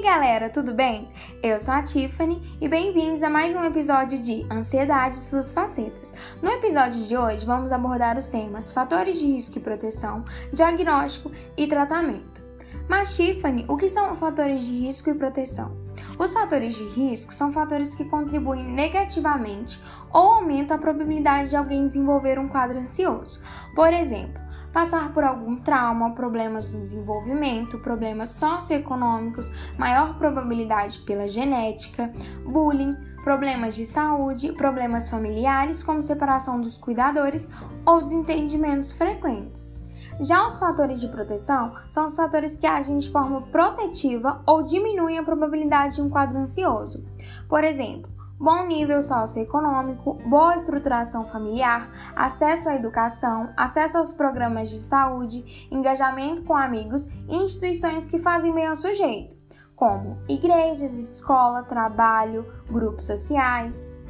galera, tudo bem? Eu sou a Tiffany e bem-vindos a mais um episódio de Ansiedade e suas facetas. No episódio de hoje vamos abordar os temas fatores de risco e proteção, diagnóstico e tratamento. Mas Tiffany, o que são fatores de risco e proteção? Os fatores de risco são fatores que contribuem negativamente ou aumentam a probabilidade de alguém desenvolver um quadro ansioso. Por exemplo, passar por algum trauma, problemas no desenvolvimento, problemas socioeconômicos, maior probabilidade pela genética, bullying, problemas de saúde, problemas familiares, como separação dos cuidadores ou desentendimentos frequentes. Já os fatores de proteção são os fatores que agem de forma protetiva ou diminuem a probabilidade de um quadro ansioso. Por exemplo, bom nível socioeconômico, boa estruturação familiar, acesso à educação, acesso aos programas de saúde, engajamento com amigos e instituições que fazem bem ao sujeito, como igrejas, escola, trabalho, grupos sociais.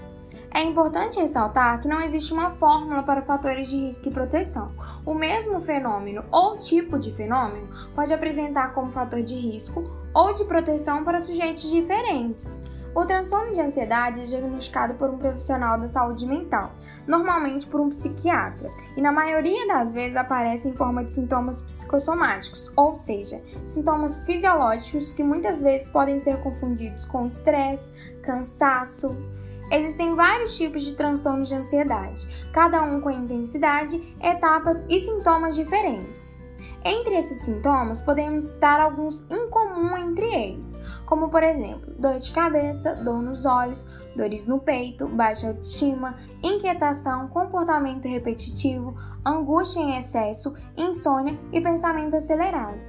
É importante ressaltar que não existe uma fórmula para fatores de risco e proteção. O mesmo fenômeno ou tipo de fenômeno pode apresentar como fator de risco ou de proteção para sujeitos diferentes. O transtorno de ansiedade é diagnosticado por um profissional da saúde mental, normalmente por um psiquiatra, e na maioria das vezes aparece em forma de sintomas psicossomáticos, ou seja, sintomas fisiológicos que muitas vezes podem ser confundidos com estresse, cansaço. Existem vários tipos de transtornos de ansiedade, cada um com intensidade, etapas e sintomas diferentes. Entre esses sintomas, podemos citar alguns incomuns entre eles, como por exemplo, dor de cabeça, dor nos olhos, dores no peito, baixa autoestima, inquietação, comportamento repetitivo, angústia em excesso, insônia e pensamento acelerado.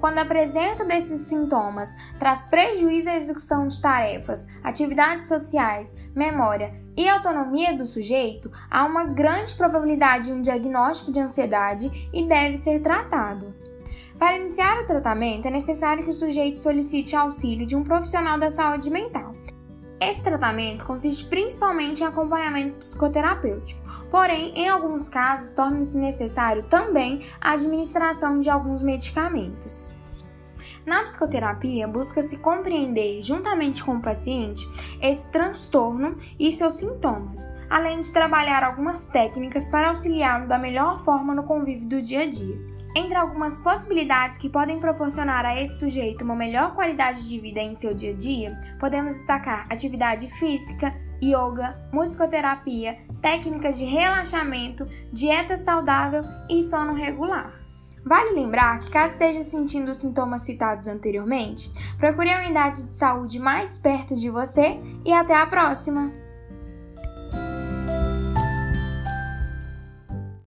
Quando a presença desses sintomas traz prejuízo à execução de tarefas, atividades sociais, memória e autonomia do sujeito, há uma grande probabilidade de um diagnóstico de ansiedade e deve ser tratado. Para iniciar o tratamento, é necessário que o sujeito solicite auxílio de um profissional da saúde mental. Esse tratamento consiste principalmente em acompanhamento psicoterapêutico, porém, em alguns casos, torna-se necessário também a administração de alguns medicamentos. Na psicoterapia, busca-se compreender, juntamente com o paciente, esse transtorno e seus sintomas, além de trabalhar algumas técnicas para auxiliá-lo da melhor forma no convívio do dia a dia. Entre algumas possibilidades que podem proporcionar a esse sujeito uma melhor qualidade de vida em seu dia a dia, podemos destacar atividade física, yoga, musicoterapia, técnicas de relaxamento, dieta saudável e sono regular. Vale lembrar que, caso esteja sentindo os sintomas citados anteriormente, procure a unidade de saúde mais perto de você e até a próxima!